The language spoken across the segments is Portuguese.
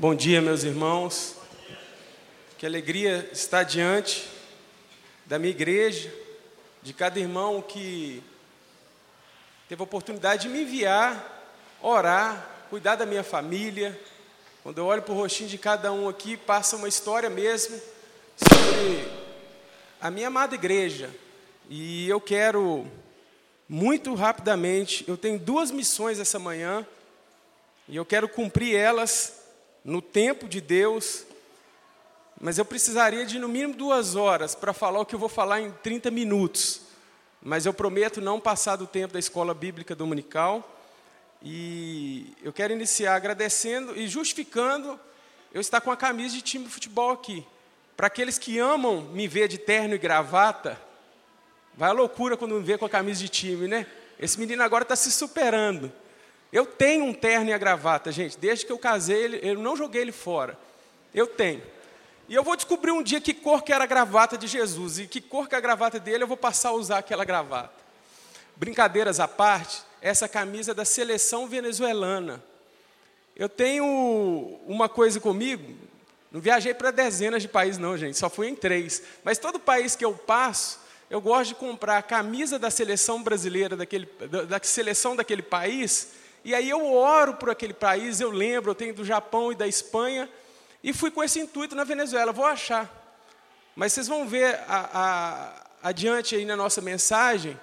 Bom dia, meus irmãos. Que alegria estar diante da minha igreja, de cada irmão que teve a oportunidade de me enviar, orar, cuidar da minha família. Quando eu olho para o rostinho de cada um aqui, passa uma história mesmo sobre a minha amada igreja. E eu quero, muito rapidamente, eu tenho duas missões essa manhã, e eu quero cumprir elas no tempo de Deus, mas eu precisaria de no mínimo duas horas para falar o que eu vou falar em 30 minutos. Mas eu prometo não passar do tempo da escola bíblica dominical. E eu quero iniciar agradecendo e justificando eu estar com a camisa de time de futebol aqui. Para aqueles que amam me ver de terno e gravata, vai a loucura quando me vê com a camisa de time, né? Esse menino agora está se superando. Eu tenho um terno e a gravata, gente. Desde que eu casei, eu não joguei ele fora. Eu tenho. E eu vou descobrir um dia que cor que era a gravata de Jesus e que cor que é a gravata dele, eu vou passar a usar aquela gravata. Brincadeiras à parte, essa camisa é da seleção venezuelana. Eu tenho uma coisa comigo, não viajei para dezenas de países não, gente, só fui em três. Mas todo país que eu passo, eu gosto de comprar a camisa da seleção brasileira, daquele, da, da seleção daquele país, e aí eu oro por aquele país, eu lembro, eu tenho do Japão e da Espanha, e fui com esse intuito na Venezuela, vou achar. Mas vocês vão ver a, a, adiante aí na nossa mensagem,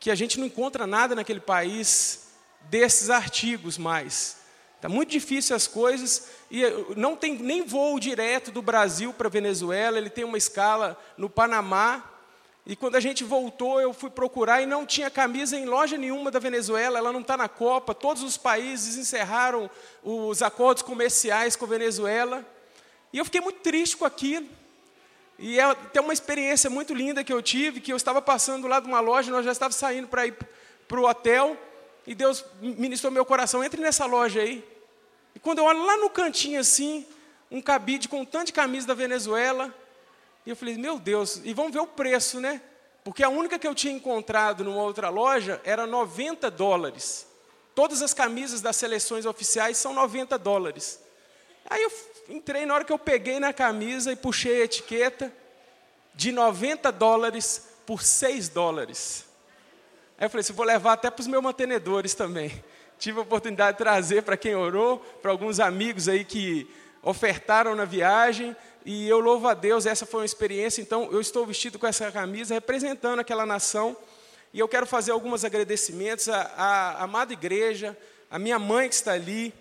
que a gente não encontra nada naquele país desses artigos mais. Está muito difícil as coisas, e não tem nem voo direto do Brasil para a Venezuela, ele tem uma escala no Panamá, e quando a gente voltou, eu fui procurar e não tinha camisa em loja nenhuma da Venezuela, ela não está na Copa. Todos os países encerraram os acordos comerciais com a Venezuela. E eu fiquei muito triste com aquilo. E é uma experiência muito linda que eu tive, que eu estava passando lá de uma loja, nós já estávamos saindo para ir para o hotel, e Deus ministrou meu coração, entre nessa loja aí. E quando eu olho lá no cantinho assim, um cabide com um tanto de camisa da Venezuela, e eu falei, meu Deus, e vamos ver o preço, né? Porque a única que eu tinha encontrado numa outra loja era 90 dólares. Todas as camisas das seleções oficiais são 90 dólares. Aí eu entrei, na hora que eu peguei na camisa e puxei a etiqueta, de 90 dólares por 6 dólares. Aí eu falei, assim, vou levar até para os meus mantenedores também. Tive a oportunidade de trazer para quem orou, para alguns amigos aí que ofertaram na viagem, e eu louvo a Deus, essa foi uma experiência, então eu estou vestido com essa camisa representando aquela nação, e eu quero fazer alguns agradecimentos à, à amada igreja, à minha mãe que está ali,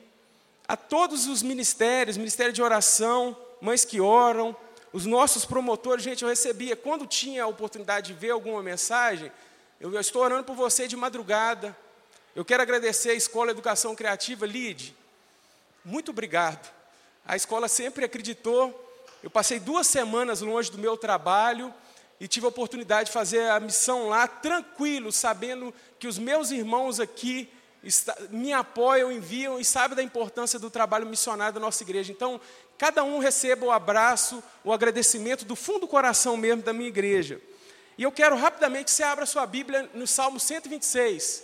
a todos os ministérios, ministério de oração, mães que oram, os nossos promotores, gente, eu recebia, quando tinha a oportunidade de ver alguma mensagem, eu, estou orando por você de madrugada, eu quero agradecer a Escola Educação Criativa, LID, muito obrigado, a escola sempre acreditou eu passei duas semanas longe do meu trabalho e tive a oportunidade de fazer a missão lá tranquilo, sabendo que os meus irmãos aqui me apoiam, enviam e sabem da importância do trabalho missionário da nossa igreja. Então, cada um receba o abraço, o agradecimento do fundo do coração mesmo da minha igreja. E eu quero rapidamente que você abra sua Bíblia no Salmo 126.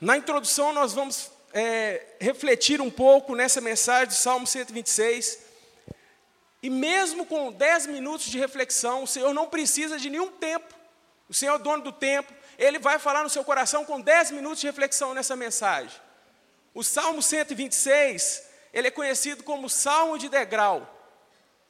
Na introdução, nós vamos é, refletir um pouco nessa mensagem do Salmo 126. E mesmo com 10 minutos de reflexão, o Senhor não precisa de nenhum tempo. O Senhor é o dono do tempo. Ele vai falar no seu coração com 10 minutos de reflexão nessa mensagem. O Salmo 126, ele é conhecido como Salmo de degrau.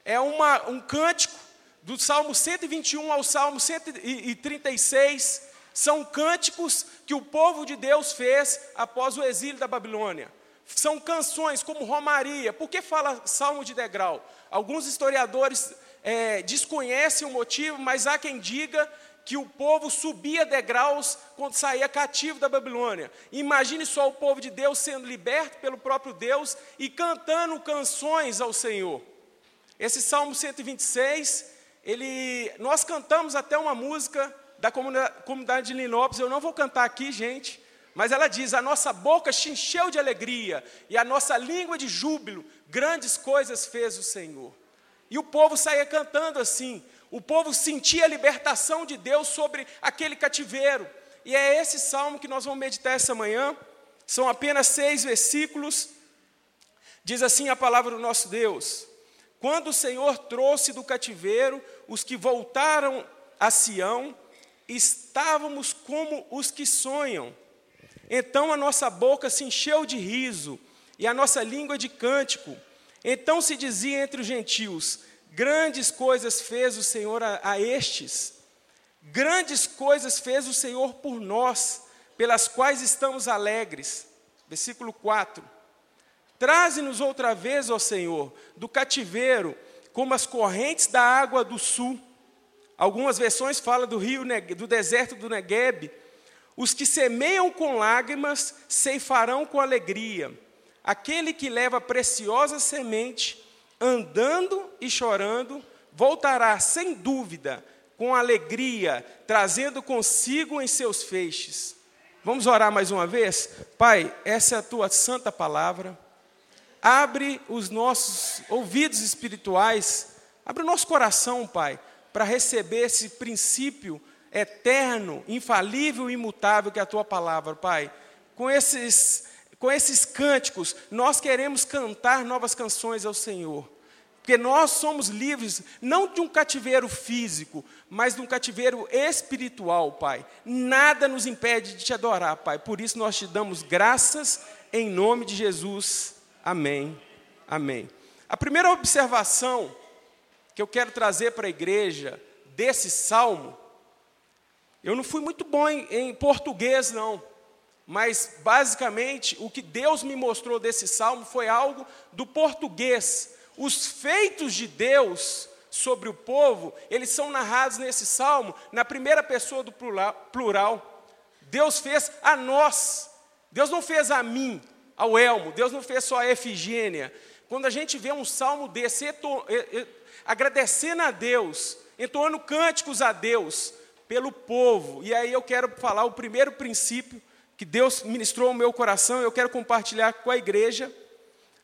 É uma, um cântico do Salmo 121 ao Salmo 136, são cânticos que o povo de Deus fez após o exílio da Babilônia. São canções como Romaria. Por que fala salmo de degrau? Alguns historiadores é, desconhecem o motivo, mas há quem diga que o povo subia degraus quando saía cativo da Babilônia. Imagine só o povo de Deus sendo liberto pelo próprio Deus e cantando canções ao Senhor. Esse Salmo 126, ele, nós cantamos até uma música da comunidade de Linópolis, eu não vou cantar aqui, gente, mas ela diz: a nossa boca se encheu de alegria e a nossa língua de júbilo, grandes coisas fez o Senhor. E o povo saía cantando assim, o povo sentia a libertação de Deus sobre aquele cativeiro. E é esse salmo que nós vamos meditar essa manhã. São apenas seis versículos. Diz assim a palavra do nosso Deus: Quando o Senhor trouxe do cativeiro os que voltaram a Sião, estávamos como os que sonham. Então a nossa boca se encheu de riso e a nossa língua de cântico. Então se dizia entre os gentios: Grandes coisas fez o Senhor a, a estes, grandes coisas fez o Senhor por nós, pelas quais estamos alegres. Versículo 4. Traze-nos outra vez, ó Senhor, do cativeiro, como as correntes da água do sul. Algumas versões falam do rio, do deserto do Negueb. Os que semeiam com lágrimas ceifarão com alegria. Aquele que leva preciosa semente andando e chorando, voltará sem dúvida, com alegria, trazendo consigo em seus feixes. Vamos orar mais uma vez? Pai, essa é a tua santa palavra. Abre os nossos ouvidos espirituais, abre o nosso coração, Pai, para receber esse princípio eterno, infalível e imutável que é a tua palavra, Pai. Com esses com esses cânticos, nós queremos cantar novas canções ao Senhor. Porque nós somos livres, não de um cativeiro físico, mas de um cativeiro espiritual, Pai. Nada nos impede de te adorar, Pai. Por isso nós te damos graças em nome de Jesus. Amém. Amém. A primeira observação que eu quero trazer para a igreja desse salmo, eu não fui muito bom em, em português, não. Mas, basicamente, o que Deus me mostrou desse salmo foi algo do português os feitos de Deus sobre o povo, eles são narrados nesse salmo na primeira pessoa do plural. Deus fez a nós. Deus não fez a mim, ao Elmo. Deus não fez só a Efigênia. Quando a gente vê um salmo desse, agradecendo a Deus, entoando cânticos a Deus pelo povo. E aí eu quero falar o primeiro princípio que Deus ministrou ao meu coração, eu quero compartilhar com a igreja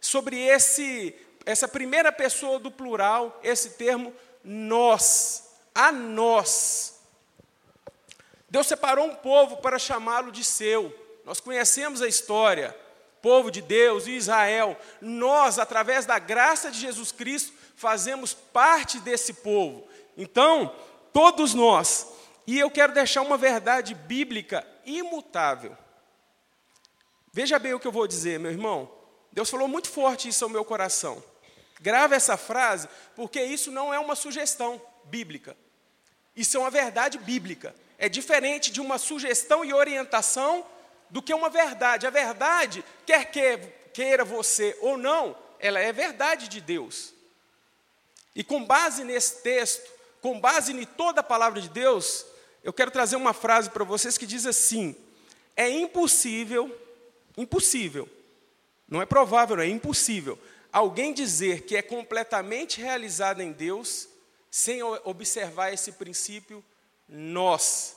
sobre esse essa primeira pessoa do plural, esse termo nós, a nós. Deus separou um povo para chamá-lo de seu. Nós conhecemos a história, povo de Deus e Israel. Nós, através da graça de Jesus Cristo, fazemos parte desse povo. Então, todos nós. E eu quero deixar uma verdade bíblica imutável. Veja bem o que eu vou dizer, meu irmão. Deus falou muito forte isso ao meu coração. Grave essa frase, porque isso não é uma sugestão bíblica. Isso é uma verdade bíblica. É diferente de uma sugestão e orientação do que uma verdade. A verdade, quer queira você ou não, ela é verdade de Deus. E com base nesse texto, com base em toda a palavra de Deus, eu quero trazer uma frase para vocês que diz assim: é impossível, impossível, não é provável, é impossível alguém dizer que é completamente realizado em Deus sem observar esse princípio nós.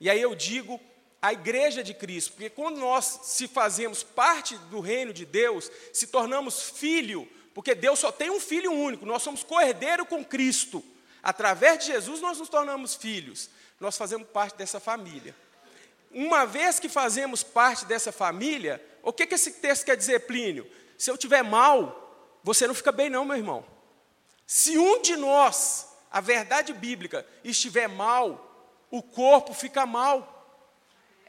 E aí eu digo a igreja de Cristo, porque quando nós se fazemos parte do reino de Deus, se tornamos filho, porque Deus só tem um filho único, nós somos co-herdeiro com Cristo. Através de Jesus nós nos tornamos filhos. Nós fazemos parte dessa família. Uma vez que fazemos parte dessa família, o que, que esse texto quer dizer, Plínio? Se eu tiver mal, você não fica bem, não, meu irmão. Se um de nós, a verdade bíblica, estiver mal, o corpo fica mal.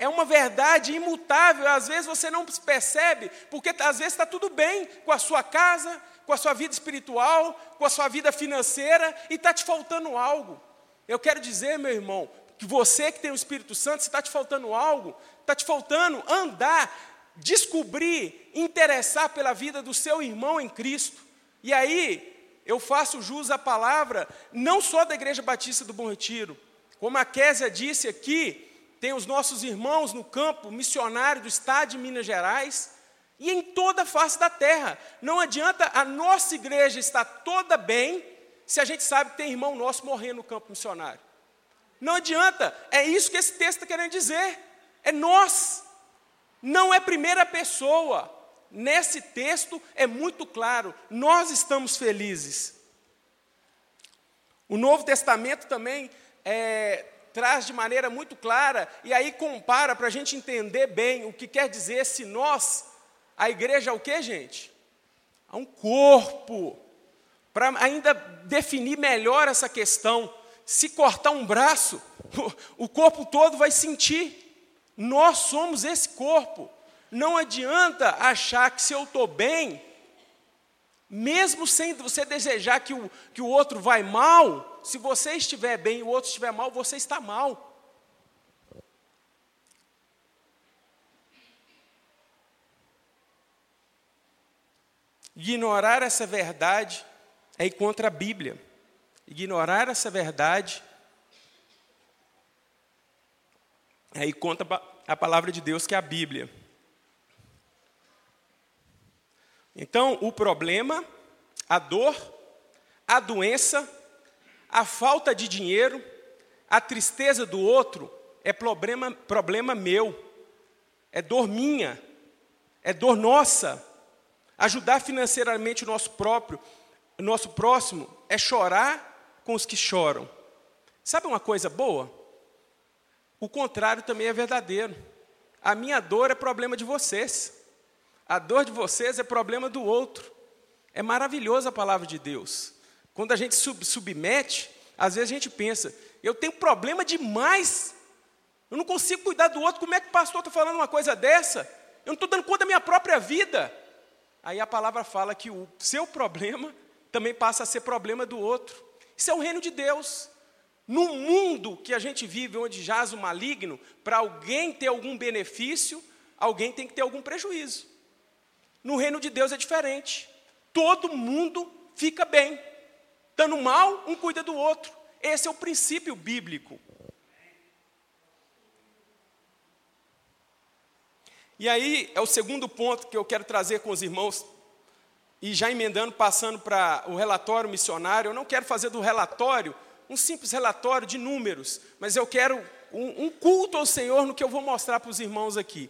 É uma verdade imutável, às vezes você não percebe, porque às vezes está tudo bem com a sua casa, com a sua vida espiritual, com a sua vida financeira, e está te faltando algo. Eu quero dizer, meu irmão, que você que tem o Espírito Santo, se está te faltando algo, está te faltando andar descobrir, interessar pela vida do seu irmão em Cristo. E aí, eu faço jus à palavra, não só da Igreja Batista do Bom Retiro, como a Késia disse aqui, tem os nossos irmãos no campo missionário do estado de Minas Gerais e em toda a face da terra. Não adianta a nossa igreja estar toda bem se a gente sabe que tem irmão nosso morrendo no campo missionário. Não adianta, é isso que esse texto está querendo dizer. É nós. Não é primeira pessoa. Nesse texto é muito claro, nós estamos felizes. O Novo Testamento também é, traz de maneira muito clara e aí compara para a gente entender bem o que quer dizer se nós, a igreja é o que, gente? É um corpo. Para ainda definir melhor essa questão, se cortar um braço, o corpo todo vai sentir. Nós somos esse corpo. Não adianta achar que se eu estou bem, mesmo sem você desejar que o, que o outro vai mal, se você estiver bem e o outro estiver mal, você está mal. Ignorar essa verdade é ir contra a Bíblia. Ignorar essa verdade é ir contra a palavra de Deus, que é a Bíblia. Então, o problema, a dor, a doença, a falta de dinheiro, a tristeza do outro é problema, problema meu, é dor minha, é dor nossa. Ajudar financeiramente o nosso próprio, o nosso próximo, é chorar com os que choram. Sabe uma coisa boa? O contrário também é verdadeiro. A minha dor é problema de vocês. A dor de vocês é problema do outro. É maravilhosa a palavra de Deus. Quando a gente sub submete, às vezes a gente pensa, eu tenho problema demais. Eu não consigo cuidar do outro. Como é que o pastor está falando uma coisa dessa? Eu não estou dando conta da minha própria vida. Aí a palavra fala que o seu problema também passa a ser problema do outro. Isso é o reino de Deus. No mundo que a gente vive, onde jaz o maligno, para alguém ter algum benefício, alguém tem que ter algum prejuízo. No reino de Deus é diferente. Todo mundo fica bem. Estando mal, um cuida do outro. Esse é o princípio bíblico. E aí é o segundo ponto que eu quero trazer com os irmãos, e já emendando, passando para o relatório missionário. Eu não quero fazer do relatório um simples relatório de números, mas eu quero um, um culto ao Senhor no que eu vou mostrar para os irmãos aqui.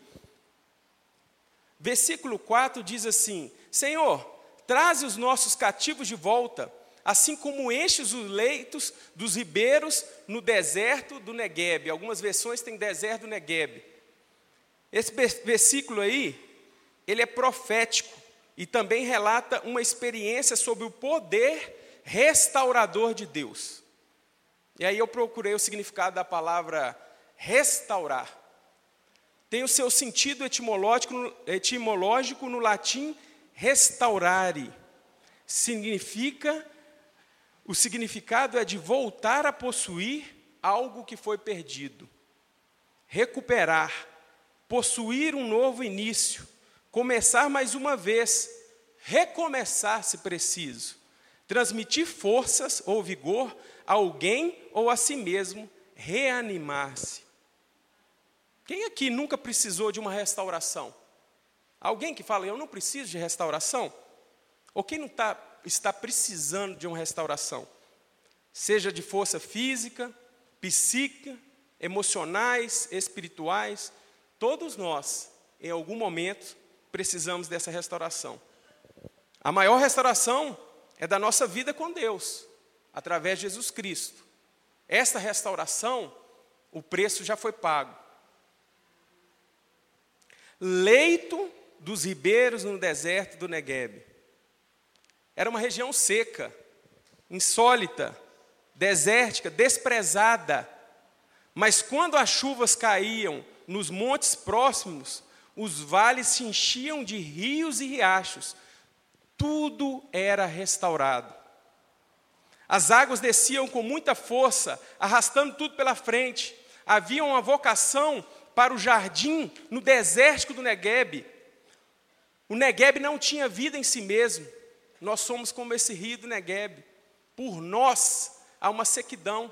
Versículo 4 diz assim: Senhor, traze os nossos cativos de volta, assim como enches os leitos dos ribeiros no deserto do Negueb. Algumas versões têm deserto do Negueb. Esse versículo aí, ele é profético e também relata uma experiência sobre o poder restaurador de Deus. E aí eu procurei o significado da palavra restaurar tem o seu sentido etimológico, etimológico no latim restaurare. Significa, o significado é de voltar a possuir algo que foi perdido. Recuperar, possuir um novo início, começar mais uma vez, recomeçar se preciso, transmitir forças ou vigor a alguém ou a si mesmo, reanimar-se. Quem aqui nunca precisou de uma restauração? Alguém que fala, eu não preciso de restauração? Ou quem não tá, está precisando de uma restauração? Seja de força física, psíquica, emocionais, espirituais, todos nós, em algum momento, precisamos dessa restauração. A maior restauração é da nossa vida com Deus, através de Jesus Cristo. Esta restauração, o preço já foi pago leito dos ribeiros no deserto do Negueb. Era uma região seca, insólita, desértica, desprezada. Mas quando as chuvas caíam nos montes próximos, os vales se enchiam de rios e riachos. Tudo era restaurado. As águas desciam com muita força, arrastando tudo pela frente. Havia uma vocação para o jardim no desértico do Negueb. O Negueb não tinha vida em si mesmo. Nós somos como esse rio do Negueb. Por nós há uma sequidão,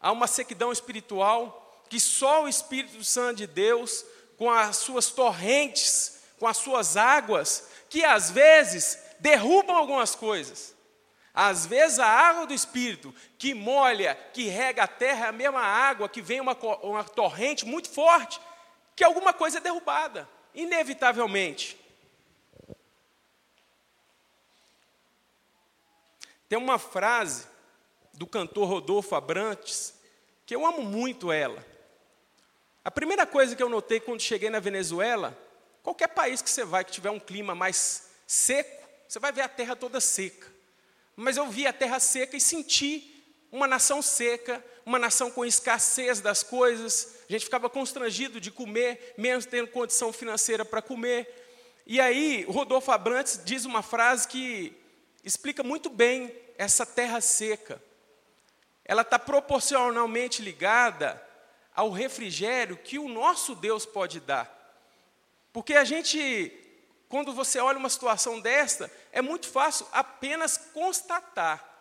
há uma sequidão espiritual que só o Espírito Santo de Deus, com as suas torrentes, com as suas águas, que às vezes derrubam algumas coisas. Às vezes a água do Espírito que molha, que rega a terra, é a mesma água que vem uma, uma torrente muito forte, que alguma coisa é derrubada, inevitavelmente. Tem uma frase do cantor Rodolfo Abrantes que eu amo muito ela. A primeira coisa que eu notei quando cheguei na Venezuela, qualquer país que você vai que tiver um clima mais seco, você vai ver a terra toda seca. Mas eu vi a terra seca e senti uma nação seca, uma nação com escassez das coisas. A gente ficava constrangido de comer, mesmo tendo condição financeira para comer. E aí, Rodolfo Abrantes diz uma frase que explica muito bem essa terra seca. Ela está proporcionalmente ligada ao refrigério que o nosso Deus pode dar. Porque a gente, quando você olha uma situação desta, é muito fácil apenas constatar.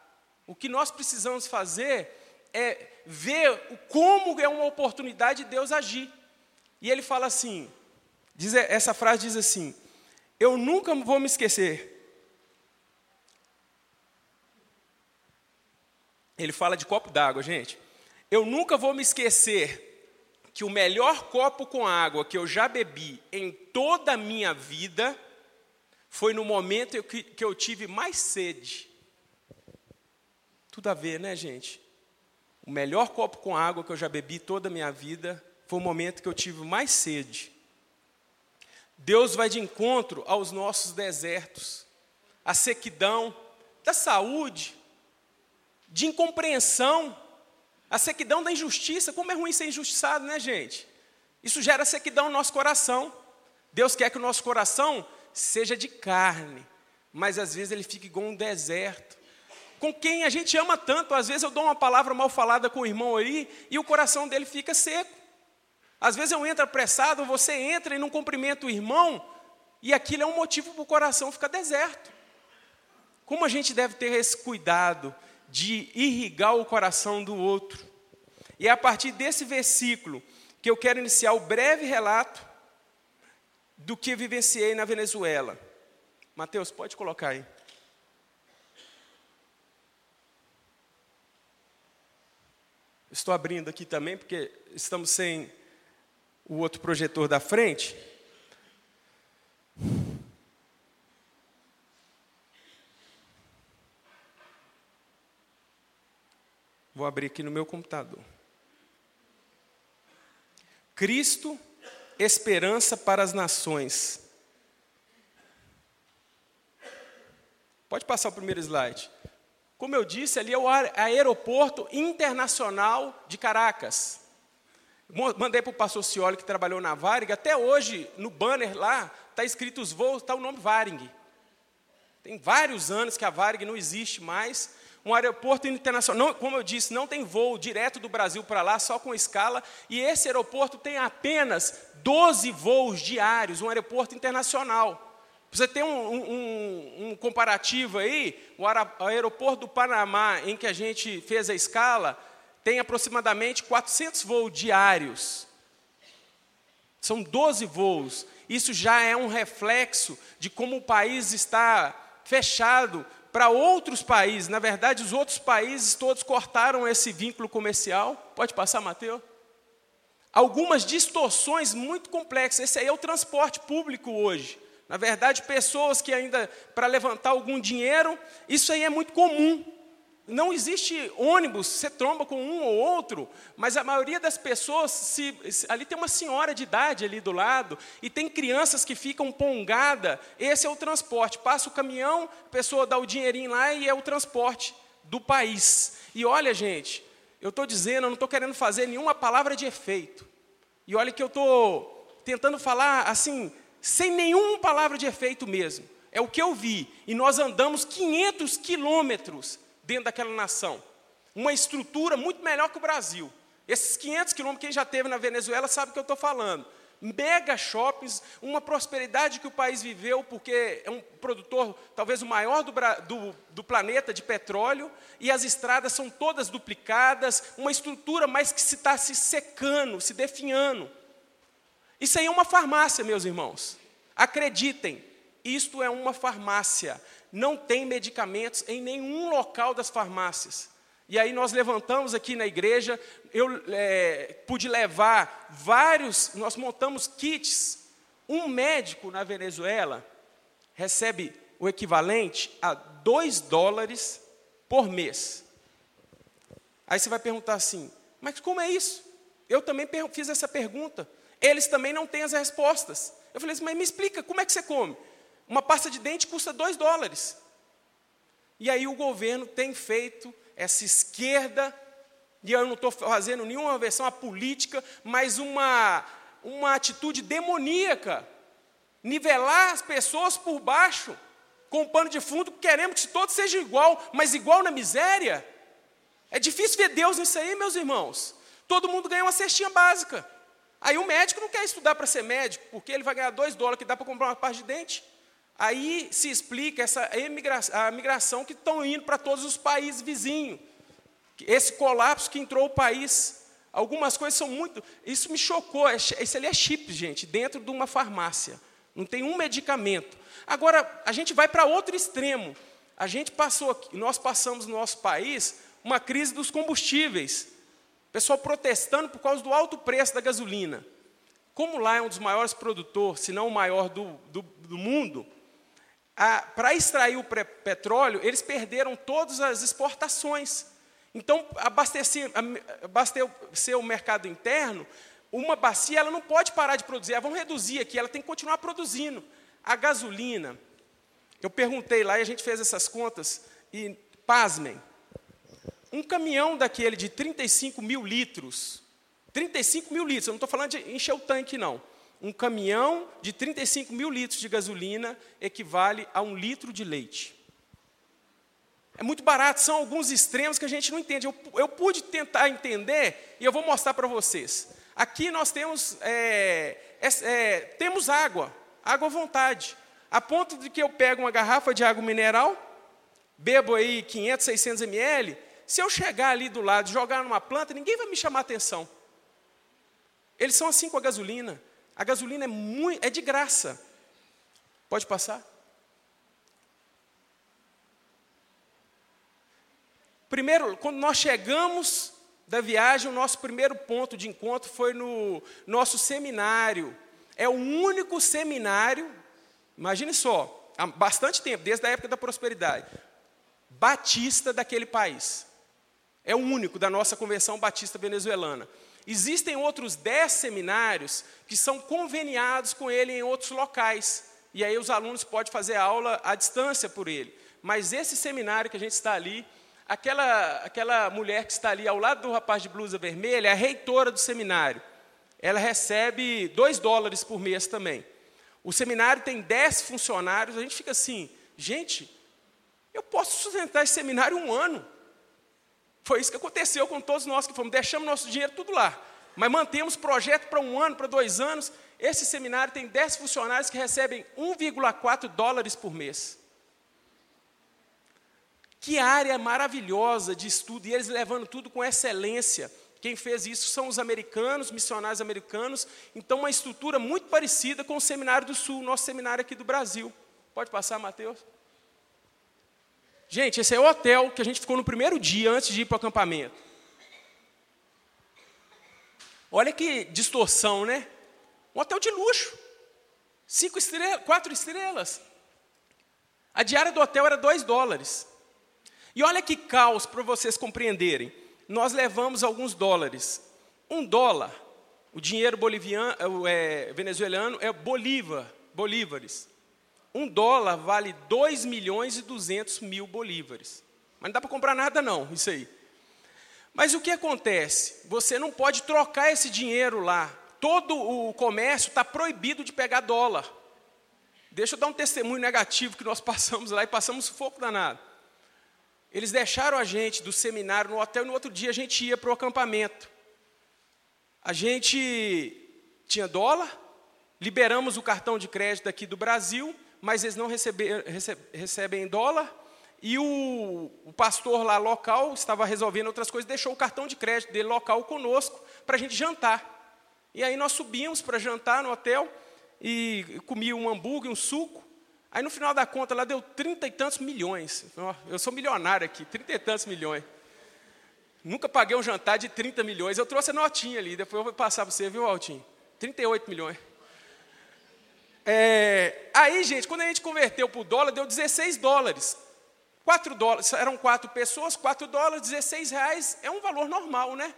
O que nós precisamos fazer é ver como é uma oportunidade de Deus agir. E ele fala assim, diz, essa frase diz assim: eu nunca vou me esquecer. Ele fala de copo d'água, gente. Eu nunca vou me esquecer que o melhor copo com água que eu já bebi em toda a minha vida foi no momento que eu tive mais sede. Tudo a ver, né, gente? O melhor copo com água que eu já bebi toda a minha vida foi o momento que eu tive mais sede. Deus vai de encontro aos nossos desertos, a sequidão da saúde, de incompreensão, a sequidão da injustiça. Como é ruim ser injustiçado, né, gente? Isso gera sequidão no nosso coração. Deus quer que o nosso coração seja de carne, mas às vezes ele fica igual um deserto. Com quem a gente ama tanto, às vezes eu dou uma palavra mal falada com o irmão aí e o coração dele fica seco. Às vezes eu entro apressado, você entra e não cumprimenta o irmão, e aquilo é um motivo para o coração ficar deserto. Como a gente deve ter esse cuidado de irrigar o coração do outro? E é a partir desse versículo que eu quero iniciar o breve relato do que vivenciei na Venezuela. Mateus, pode colocar aí. Estou abrindo aqui também, porque estamos sem o outro projetor da frente. Vou abrir aqui no meu computador. Cristo, esperança para as nações. Pode passar o primeiro slide. Como eu disse, ali é o aeroporto internacional de Caracas. Mandei para o pastor Cioli, que trabalhou na Varig, até hoje, no banner lá, está escrito os voos, está o nome Varig. Tem vários anos que a Varig não existe mais. Um aeroporto internacional, não, como eu disse, não tem voo direto do Brasil para lá, só com escala. E esse aeroporto tem apenas 12 voos diários, um aeroporto internacional. Você tem um, um, um comparativo aí, o aeroporto do Panamá, em que a gente fez a escala, tem aproximadamente 400 voos diários. São 12 voos. Isso já é um reflexo de como o país está fechado para outros países. Na verdade, os outros países todos cortaram esse vínculo comercial. Pode passar, Mateus? Algumas distorções muito complexas. Esse aí é o transporte público hoje. Na verdade, pessoas que ainda, para levantar algum dinheiro, isso aí é muito comum. Não existe ônibus, você tromba com um ou outro, mas a maioria das pessoas, se, ali tem uma senhora de idade ali do lado, e tem crianças que ficam pongada, esse é o transporte. Passa o caminhão, a pessoa dá o dinheirinho lá e é o transporte do país. E olha, gente, eu estou dizendo, eu não estou querendo fazer nenhuma palavra de efeito. E olha que eu estou tentando falar assim, sem nenhuma palavra de efeito mesmo. É o que eu vi. E nós andamos 500 quilômetros dentro daquela nação. Uma estrutura muito melhor que o Brasil. Esses 500 quilômetros, quem já teve na Venezuela sabe o que eu estou falando. Mega shoppings, uma prosperidade que o país viveu, porque é um produtor, talvez o maior do, do, do planeta de petróleo, e as estradas são todas duplicadas, uma estrutura, mas que se está se secando, se definhando. Isso aí é uma farmácia, meus irmãos. Acreditem, isto é uma farmácia não tem medicamentos em nenhum local das farmácias. E aí nós levantamos aqui na igreja, eu é, pude levar vários, nós montamos kits. Um médico na Venezuela recebe o equivalente a 2 dólares por mês. Aí você vai perguntar assim, Mas como é isso? Eu também fiz essa pergunta. Eles também não têm as respostas. Eu falei assim, mas me explica, como é que você come? Uma pasta de dente custa 2 dólares. E aí o governo tem feito essa esquerda, e eu não estou fazendo nenhuma versão à política, mas uma, uma atitude demoníaca. Nivelar as pessoas por baixo, com um pano de fundo, queremos que todos sejam igual, mas igual na miséria. É difícil ver Deus nisso aí, meus irmãos. Todo mundo ganha uma cestinha básica. Aí o médico não quer estudar para ser médico, porque ele vai ganhar dois dólares que dá para comprar uma parte de dente. Aí se explica essa emigração, a migração que estão indo para todos os países vizinhos. Esse colapso que entrou o país. Algumas coisas são muito. Isso me chocou. Isso ali é chip, gente, dentro de uma farmácia. Não tem um medicamento. Agora, a gente vai para outro extremo. A gente passou, nós passamos no nosso país uma crise dos combustíveis. Pessoal protestando por causa do alto preço da gasolina. Como lá é um dos maiores produtores, se não o maior do, do, do mundo, para extrair o petróleo, eles perderam todas as exportações. Então, abastecer, o mercado interno, uma bacia ela não pode parar de produzir, vamos reduzir aqui, ela tem que continuar produzindo. A gasolina, eu perguntei lá e a gente fez essas contas, e pasmem, um caminhão daquele de 35 mil litros, 35 mil litros, eu não estou falando de encher o tanque, não um caminhão de 35 mil litros de gasolina equivale a um litro de leite. É muito barato, são alguns extremos que a gente não entende. Eu, eu pude tentar entender e eu vou mostrar para vocês. Aqui nós temos, é, é, temos água, água à vontade. A ponto de que eu pego uma garrafa de água mineral, bebo aí 500, 600 ml, se eu chegar ali do lado jogar numa planta, ninguém vai me chamar atenção. Eles são assim com a gasolina. A gasolina é, muito, é de graça. Pode passar? Primeiro, quando nós chegamos da viagem, o nosso primeiro ponto de encontro foi no nosso seminário. É o único seminário, imagine só, há bastante tempo, desde a época da prosperidade, batista daquele país. É o único da nossa convenção batista venezuelana. Existem outros dez seminários que são conveniados com ele em outros locais. E aí os alunos podem fazer aula à distância por ele. Mas esse seminário que a gente está ali, aquela, aquela mulher que está ali ao lado do rapaz de blusa vermelha, é a reitora do seminário. Ela recebe dois dólares por mês também. O seminário tem dez funcionários, a gente fica assim, gente, eu posso sustentar esse seminário um ano. Foi isso que aconteceu com todos nós que fomos. Deixamos nosso dinheiro tudo lá. Mas mantemos projeto para um ano, para dois anos. Esse seminário tem 10 funcionários que recebem 1,4 dólares por mês. Que área maravilhosa de estudo, e eles levando tudo com excelência. Quem fez isso são os americanos, missionários americanos. Então, uma estrutura muito parecida com o Seminário do Sul, nosso seminário aqui do Brasil. Pode passar, Mateus? Gente, esse é o hotel que a gente ficou no primeiro dia antes de ir para o acampamento. Olha que distorção, né? Um hotel de luxo. Cinco estrelas, quatro estrelas. A diária do hotel era dois dólares. E olha que caos para vocês compreenderem. Nós levamos alguns dólares. Um dólar, o dinheiro boliviano, é, venezuelano é bolívar, bolívares um dólar vale 2 milhões e 200 mil bolívares. Mas não dá para comprar nada não, isso aí. Mas o que acontece? Você não pode trocar esse dinheiro lá. Todo o comércio está proibido de pegar dólar. Deixa eu dar um testemunho negativo que nós passamos lá e passamos sufoco danado. Eles deixaram a gente do seminário no hotel e no outro dia a gente ia para o acampamento. A gente tinha dólar, liberamos o cartão de crédito aqui do Brasil mas eles não recebe, recebe, recebem em dólar. E o, o, pastor lá local estava resolvendo outras coisas, deixou o cartão de crédito dele local conosco para a gente jantar. E aí nós subimos para jantar no hotel e comi um hambúrguer, um suco. Aí no final da conta lá deu trinta e tantos milhões. Eu sou milionário aqui, trinta e tantos milhões. Nunca paguei um jantar de 30 milhões. Eu trouxe a notinha ali, depois eu vou passar para você, viu, Altinho? 38 milhões. É, aí, gente, quando a gente converteu para o dólar, deu 16 dólares. 4 dólares, eram quatro pessoas, 4 dólares, 16 reais, é um valor normal, né?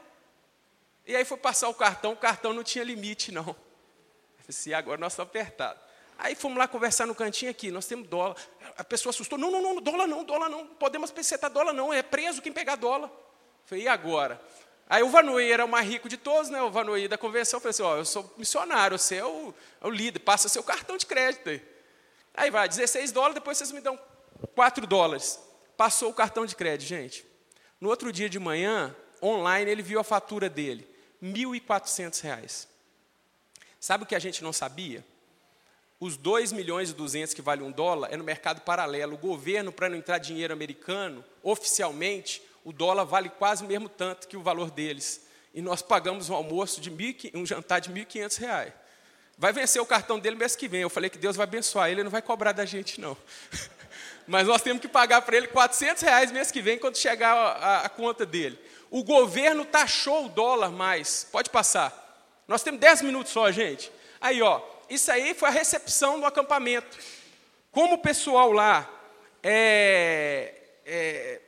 E aí foi passar o cartão, o cartão não tinha limite, não. Eu disse, agora nós estamos apertados. Aí fomos lá conversar no cantinho aqui, nós temos dólar. A pessoa assustou, não, não, não, dólar não, dólar não, podemos pesetar dólar não, é preso quem pegar dólar. Eu falei, e agora? Aí o Vanoi era o mais rico de todos, né? o Vanoi da convenção, falou assim, ó, eu sou missionário, você é o, é o líder, passa seu cartão de crédito aí. Aí vai, 16 dólares, depois vocês me dão 4 dólares. Passou o cartão de crédito, gente. No outro dia de manhã, online, ele viu a fatura dele, R$ 1.400. Sabe o que a gente não sabia? Os 2 milhões e 200 que vale um dólar é no mercado paralelo. O governo, para não entrar dinheiro americano, oficialmente, o dólar vale quase o mesmo tanto que o valor deles. E nós pagamos um almoço de mil, um jantar de R$ 1.500. Vai vencer o cartão dele mês que vem. Eu falei que Deus vai abençoar ele, ele não vai cobrar da gente, não. Mas nós temos que pagar para ele 400 reais mês que vem, quando chegar a, a, a conta dele. O governo taxou o dólar mais. Pode passar. Nós temos 10 minutos só, gente. Aí, ó, isso aí foi a recepção do acampamento. Como o pessoal lá, é, é,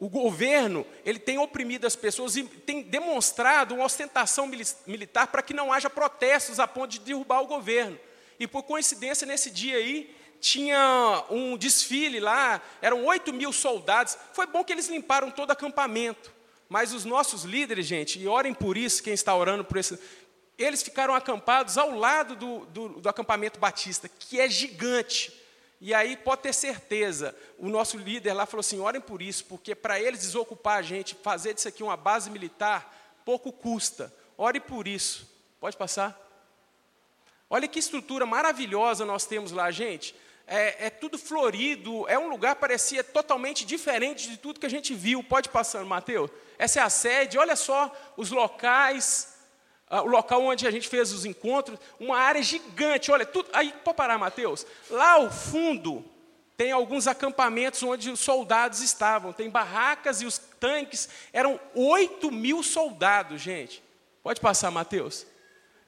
o governo, ele tem oprimido as pessoas e tem demonstrado uma ostentação militar para que não haja protestos a ponto de derrubar o governo. E por coincidência, nesse dia aí, tinha um desfile lá, eram 8 mil soldados. Foi bom que eles limparam todo o acampamento. Mas os nossos líderes, gente, e orem por isso, quem está orando por isso, eles ficaram acampados ao lado do, do, do acampamento batista, que é gigante. E aí pode ter certeza, o nosso líder lá falou assim: orem por isso, porque para eles desocupar a gente, fazer disso aqui uma base militar, pouco custa. Ore por isso. Pode passar? Olha que estrutura maravilhosa nós temos lá, gente. É, é, tudo florido, é um lugar parecia totalmente diferente de tudo que a gente viu. Pode passar, Mateus. Essa é a sede. Olha só os locais, o local onde a gente fez os encontros, uma área gigante. Olha, tudo. Aí, pode parar, Mateus. Lá ao fundo tem alguns acampamentos onde os soldados estavam. Tem barracas e os tanques. Eram 8 mil soldados, gente. Pode passar, Mateus.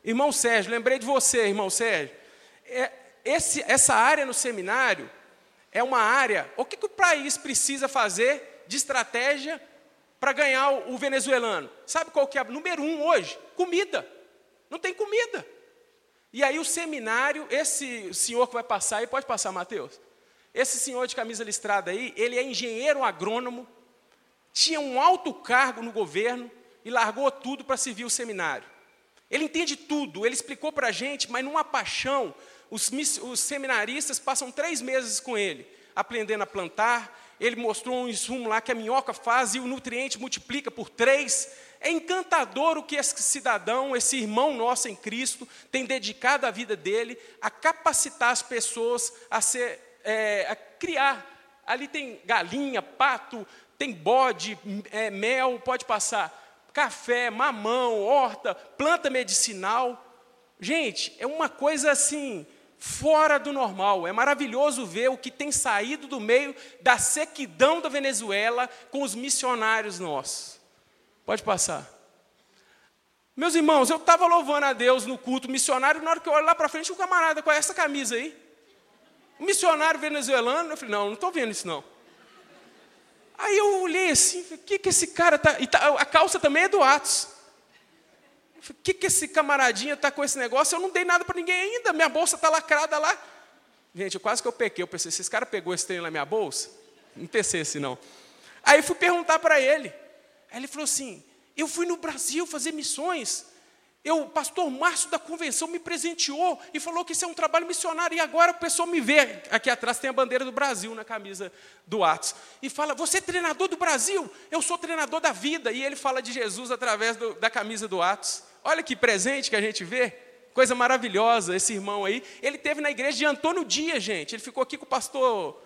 Irmão Sérgio, lembrei de você, irmão Sérgio. É, esse, essa área no seminário é uma área. O que, que o país precisa fazer de estratégia para ganhar o, venezuelano? Sabe qual que é? Número um hoje, comida. Não tem comida. E aí o seminário, esse senhor que vai passar aí, pode passar, Mateus? Esse senhor de camisa listrada aí, ele é engenheiro agrônomo, tinha um alto cargo no governo e largou tudo para servir o seminário. Ele entende tudo, ele explicou para a gente, mas numa paixão, os, os seminaristas passam três meses com ele, aprendendo a plantar, ele mostrou um insumo lá que a minhoca faz e o nutriente multiplica por três. É encantador o que esse cidadão, esse irmão nosso em Cristo, tem dedicado a vida dele a capacitar as pessoas a, ser, é, a criar. Ali tem galinha, pato, tem bode, é, mel, pode passar, café, mamão, horta, planta medicinal. Gente, é uma coisa assim fora do normal. É maravilhoso ver o que tem saído do meio da sequidão da Venezuela com os missionários nossos. Pode passar. Meus irmãos, eu estava louvando a Deus no culto missionário, na hora que eu olho lá para frente, um camarada com essa camisa aí. Um missionário venezuelano, eu falei, não, não estou vendo isso não. Aí eu olhei assim, o que, que esse cara está. Tá, a calça também é do Atos. O que, que esse camaradinha está com esse negócio? Eu não dei nada para ninguém ainda, minha bolsa está lacrada lá. Gente, quase que eu pequei. Eu pensei, se esse cara pegou esse trem na minha bolsa, não pensei assim não. Aí fui perguntar para ele. Aí ele falou assim: eu fui no Brasil fazer missões. Eu, o pastor Márcio da convenção me presenteou e falou que isso é um trabalho missionário. E agora o pessoal me vê. Aqui atrás tem a bandeira do Brasil na camisa do Atos. E fala: Você é treinador do Brasil? Eu sou treinador da vida. E ele fala de Jesus através do, da camisa do Atos. Olha que presente que a gente vê. Coisa maravilhosa, esse irmão aí. Ele teve na igreja de Antônio Dias, gente. Ele ficou aqui com o pastor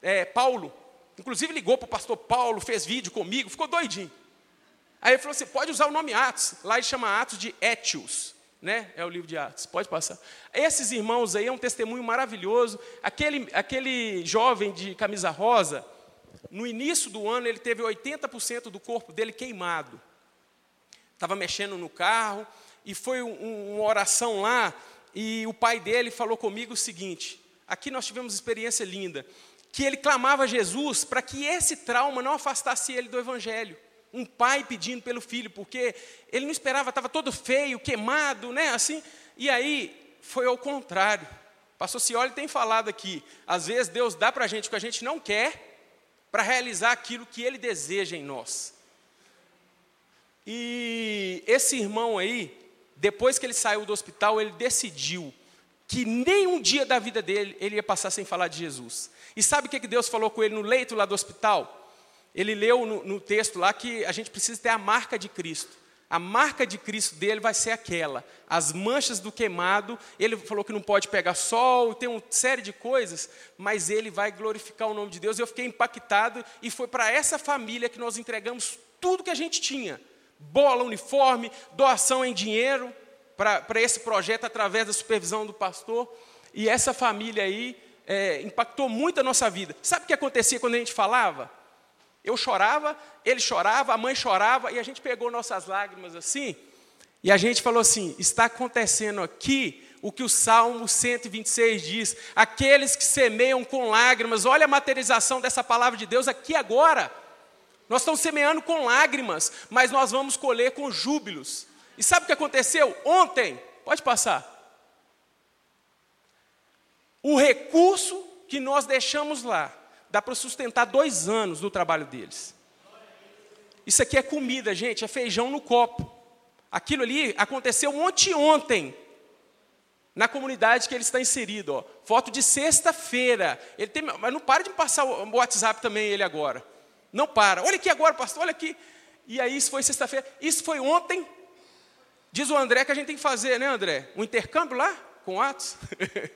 é, Paulo. Inclusive ligou para o pastor Paulo, fez vídeo comigo, ficou doidinho. Aí ele falou assim: pode usar o nome Atos. Lá ele chama Atos de Étios. Né? É o livro de Atos, pode passar. Esses irmãos aí é um testemunho maravilhoso. Aquele, aquele jovem de camisa rosa, no início do ano, ele teve 80% do corpo dele queimado estava mexendo no carro, e foi um, uma oração lá, e o pai dele falou comigo o seguinte: aqui nós tivemos experiência linda, que ele clamava a Jesus para que esse trauma não afastasse ele do Evangelho. um pai pedindo pelo filho, porque ele não esperava, estava todo feio, queimado, né? Assim. E aí foi ao contrário. Pastor Cioli tem falado aqui, às vezes Deus dá para a gente o que a gente não quer, para realizar aquilo que Ele deseja em nós. E esse irmão aí, depois que ele saiu do hospital, ele decidiu que nem um dia da vida dele ele ia passar sem falar de Jesus. E sabe o que Deus falou com ele no leito lá do hospital? Ele leu no, no texto lá que a gente precisa ter a marca de Cristo. A marca de Cristo dele vai ser aquela. As manchas do queimado, ele falou que não pode pegar sol, tem uma série de coisas, mas ele vai glorificar o nome de Deus. Eu fiquei impactado e foi para essa família que nós entregamos tudo que a gente tinha: bola, uniforme, doação em dinheiro para esse projeto através da supervisão do pastor. E essa família aí é, impactou muito a nossa vida. Sabe o que acontecia quando a gente falava? Eu chorava, ele chorava, a mãe chorava, e a gente pegou nossas lágrimas assim, e a gente falou assim: está acontecendo aqui o que o Salmo 126 diz: aqueles que semeiam com lágrimas, olha a materialização dessa palavra de Deus aqui agora. Nós estamos semeando com lágrimas, mas nós vamos colher com júbilos. E sabe o que aconteceu? Ontem, pode passar. O recurso que nós deixamos lá, dá para sustentar dois anos do trabalho deles. Isso aqui é comida, gente, é feijão no copo. Aquilo ali aconteceu ontem ontem, na comunidade que ele está inserido. Ó. Foto de sexta-feira. Ele tem, mas não para de me passar o WhatsApp também ele agora. Não para. Olha aqui agora, pastor, olha aqui. E aí isso foi sexta-feira. Isso foi ontem. Diz o André que a gente tem que fazer, né, André? Um intercâmbio lá com Atos.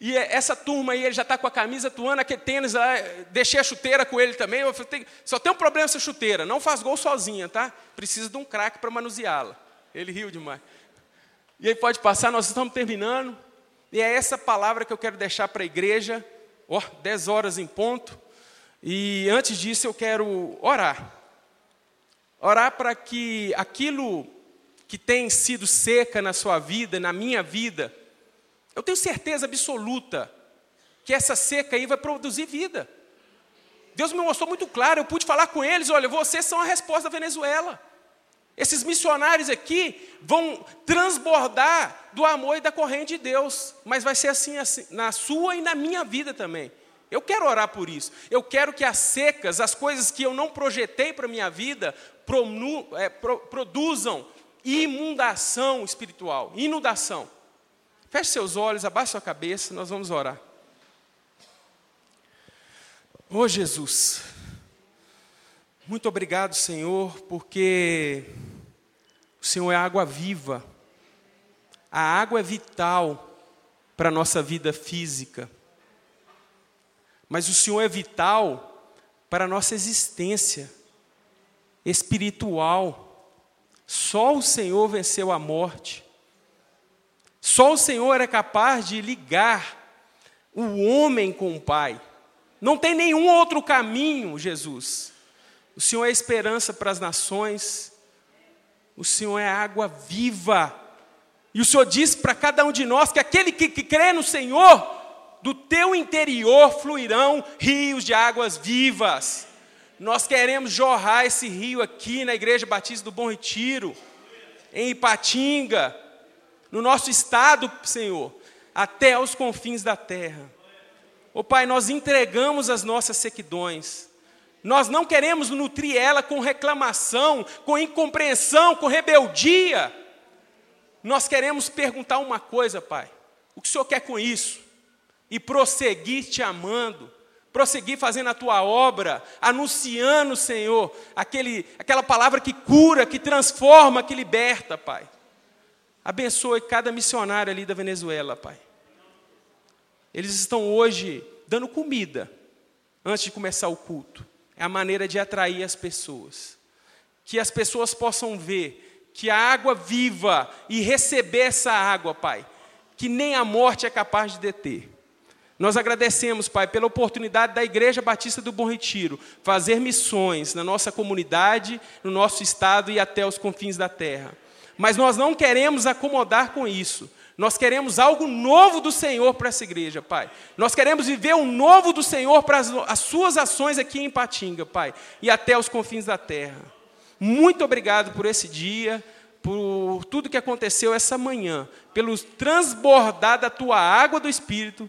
E é, essa turma aí, ele já está com a camisa tuana, aquele tênis lá, deixei a chuteira com ele também. Eu falei, só tem um problema essa chuteira, não faz gol sozinha, tá? Precisa de um craque para manuseá-la. Ele riu demais. E aí pode passar, nós estamos terminando. E é essa palavra que eu quero deixar para a igreja. Ó, oh, 10 horas em ponto. E antes disso eu quero orar. Orar para que aquilo que tem sido seca na sua vida, na minha vida, eu tenho certeza absoluta que essa seca aí vai produzir vida. Deus me mostrou muito claro, eu pude falar com eles: olha, vocês são a resposta da Venezuela. Esses missionários aqui vão transbordar do amor e da corrente de Deus, mas vai ser assim, assim na sua e na minha vida também. Eu quero orar por isso. Eu quero que as secas, as coisas que eu não projetei para a minha vida, é, produzam imundação espiritual, inundação. Feche seus olhos, abaixe sua cabeça, nós vamos orar. Ô oh, Jesus, muito obrigado, Senhor, porque o Senhor é água viva. A água é vital para a nossa vida física. Mas o Senhor é vital para a nossa existência espiritual. Só o Senhor venceu a morte. Só o Senhor é capaz de ligar o homem com o Pai. Não tem nenhum outro caminho, Jesus. O Senhor é esperança para as nações. O Senhor é água viva. E o Senhor diz para cada um de nós que aquele que, que crê no Senhor, do teu interior fluirão rios de águas vivas. Nós queremos jorrar esse rio aqui na Igreja Batista do Bom Retiro, em Ipatinga, no nosso estado, Senhor, até aos confins da terra. Ô oh, Pai, nós entregamos as nossas sequidões. Nós não queremos nutrir ela com reclamação, com incompreensão, com rebeldia. Nós queremos perguntar uma coisa, Pai: o que o Senhor quer com isso? E prosseguir te amando, prosseguir fazendo a tua obra, anunciando, Senhor, aquele, aquela palavra que cura, que transforma, que liberta, Pai. Abençoe cada missionário ali da Venezuela, Pai. Eles estão hoje dando comida antes de começar o culto. É a maneira de atrair as pessoas. Que as pessoas possam ver que a água viva e receber essa água, Pai, que nem a morte é capaz de deter. Nós agradecemos, Pai, pela oportunidade da Igreja Batista do Bom Retiro fazer missões na nossa comunidade, no nosso estado e até os confins da terra. Mas nós não queremos acomodar com isso. Nós queremos algo novo do Senhor para essa igreja, Pai. Nós queremos viver um novo do Senhor para as, as suas ações aqui em Patinga, Pai, e até os confins da terra. Muito obrigado por esse dia, por tudo que aconteceu essa manhã, pelo transbordar da tua água do Espírito,